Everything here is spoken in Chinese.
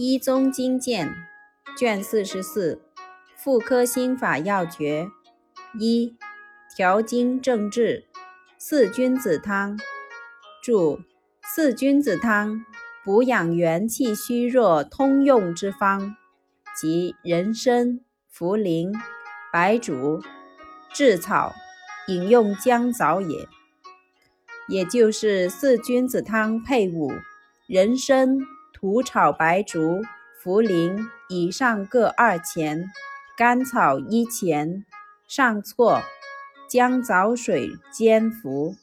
一宗经鉴卷四十四妇科心法要诀一调经正治四君子汤注四君子汤补养元气虚弱通用之方，即人参、茯苓、白术、炙草饮用姜枣也。也就是四君子汤配伍人参。土炒白术、茯苓以上各二钱，甘草一钱，上错，姜枣水煎服。